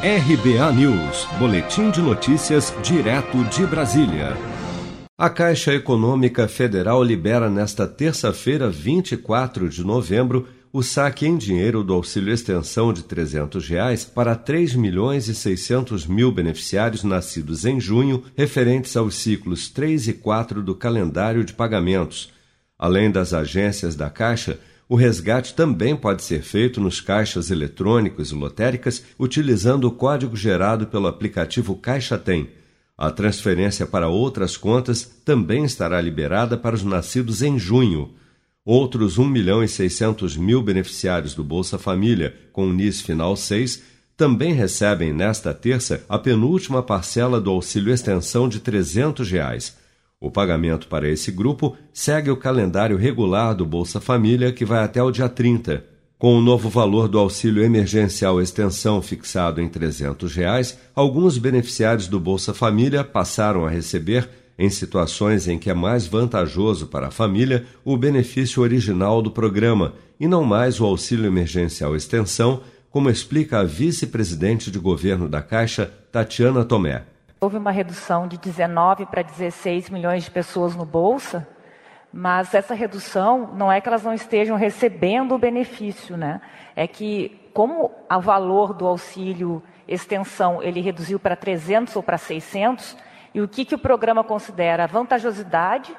RBA News, Boletim de Notícias, direto de Brasília. A Caixa Econômica Federal libera nesta terça-feira, 24 de novembro, o saque em dinheiro do auxílio extensão de 300 reais para 3 milhões e 600 mil beneficiários nascidos em junho, referentes aos ciclos 3 e 4 do calendário de pagamentos. Além das agências da Caixa, o resgate também pode ser feito nos caixas eletrônicos e lotéricas utilizando o código gerado pelo aplicativo Caixa Tem. A transferência para outras contas também estará liberada para os nascidos em junho. Outros 1 milhão e 600 mil beneficiários do Bolsa Família com o NIS final 6 também recebem nesta terça a penúltima parcela do auxílio extensão de 300 reais. O pagamento para esse grupo segue o calendário regular do Bolsa Família, que vai até o dia 30. Com o novo valor do auxílio emergencial extensão fixado em 300 reais, alguns beneficiários do Bolsa Família passaram a receber, em situações em que é mais vantajoso para a família, o benefício original do programa e não mais o auxílio emergencial extensão, como explica a vice-presidente de governo da Caixa, Tatiana Tomé. Houve uma redução de 19 para 16 milhões de pessoas no Bolsa, mas essa redução não é que elas não estejam recebendo o benefício, né? É que como o valor do auxílio extensão ele reduziu para 300 ou para 600, e o que, que o programa considera? A vantajosidade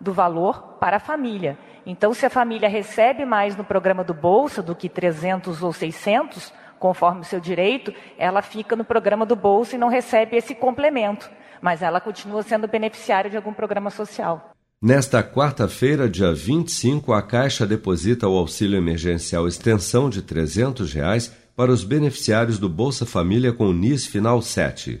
do valor para a família. Então, se a família recebe mais no programa do Bolsa do que 300 ou 600, conforme o seu direito, ela fica no programa do Bolsa e não recebe esse complemento, mas ela continua sendo beneficiária de algum programa social. Nesta quarta-feira, dia 25, a Caixa deposita o auxílio emergencial extensão de 300 reais para os beneficiários do Bolsa Família com NIS Final 7.